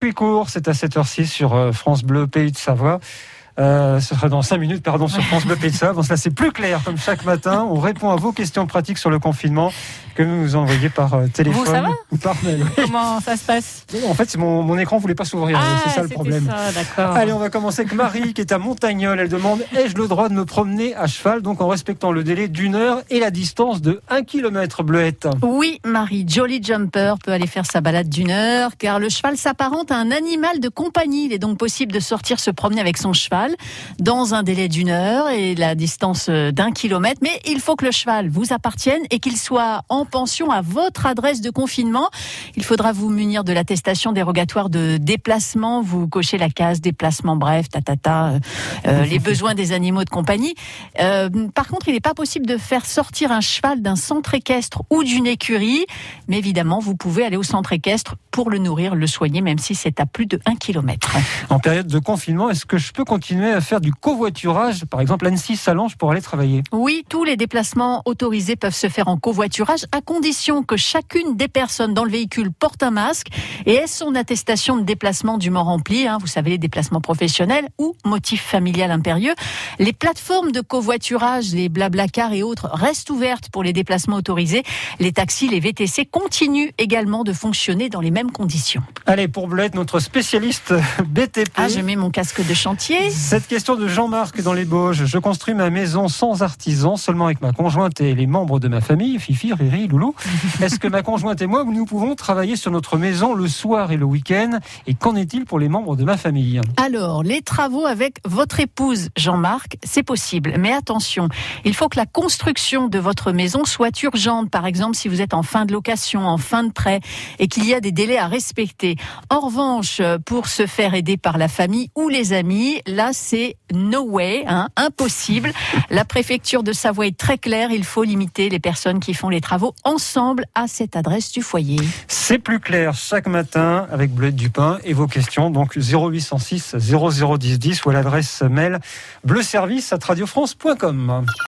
Puis court, c'est à 7h06 sur euh, France Bleu, Pays de Savoie. Euh, ce sera dans 5 minutes, pardon, sur France Bleu Savoie. Bon, ça c'est plus clair, comme chaque matin. On répond à vos questions pratiques sur le confinement que vous nous envoyez par euh, téléphone Vous, ça va ou par mail. Oui. Comment ça se passe? En fait, mon, mon écran voulait pas s'ouvrir, c'est ça le problème. ça. Allez, on va commencer avec Marie qui est à Montagnol. Elle demande ai-je le droit de me promener à cheval, donc en respectant le délai d'une heure et la distance de 1 km bleuette Oui, Marie, Jolly Jumper peut aller faire sa balade d'une heure, car le cheval s'apparente à un animal de compagnie. Il est donc possible de sortir se promener avec son cheval dans un délai d'une heure et la distance euh, d'un kilomètre. Mais il faut que le cheval vous appartienne et qu'il soit en pension à votre adresse de confinement. Il faudra vous munir de l'attestation dérogatoire de déplacement. Vous cochez la case déplacement bref, tatata, euh, euh, les besoins des animaux de compagnie. Euh, par contre, il n'est pas possible de faire sortir un cheval d'un centre équestre ou d'une écurie. Mais évidemment, vous pouvez aller au centre équestre pour le nourrir, le soigner, même si c'est à plus de 1 km. En période de confinement, est-ce que je peux continuer à faire du covoiturage, par exemple Annecy-Salange, pour aller travailler Oui, tous les déplacements autorisés peuvent se faire en covoiturage à condition que chacune des personnes dans le véhicule porte un masque et ait son attestation de déplacement dûment remplie. hein, vous savez, les déplacements professionnels ou motif familial impérieux. Les plateformes de covoiturage, les Blablacar et autres restent ouvertes pour les déplacements autorisés. Les taxis, les VTC continuent également de fonctionner dans les mêmes conditions. Allez, pour Bleuette, notre spécialiste BTP. Ah, je mets mon casque de chantier. Cette question de Jean-Marc dans les Bauges. Je construis ma maison sans artisan, seulement avec ma conjointe et les membres de ma famille, Fifi, Riri, Loulou. Est-ce que ma conjointe et moi, nous pouvons travailler sur notre maison le soir et le week-end? Et qu'en est-il pour les membres de ma famille? Alors, les travaux avec votre épouse, Jean-Marc, c'est possible. Mais attention, il faut que la construction de votre maison soit urgente. Par exemple, si vous êtes en fin de location, en fin de prêt, et qu'il y a des délais à respecter. En revanche, pour se faire aider par la famille ou les amis, c'est no way, hein, impossible. La préfecture de Savoie est très claire. Il faut limiter les personnes qui font les travaux ensemble à cette adresse du foyer. C'est plus clair chaque matin avec Bleuette Dupin et vos questions. Donc 0806 0010 10 ou à l'adresse mail bleuservice à radiofrance.com.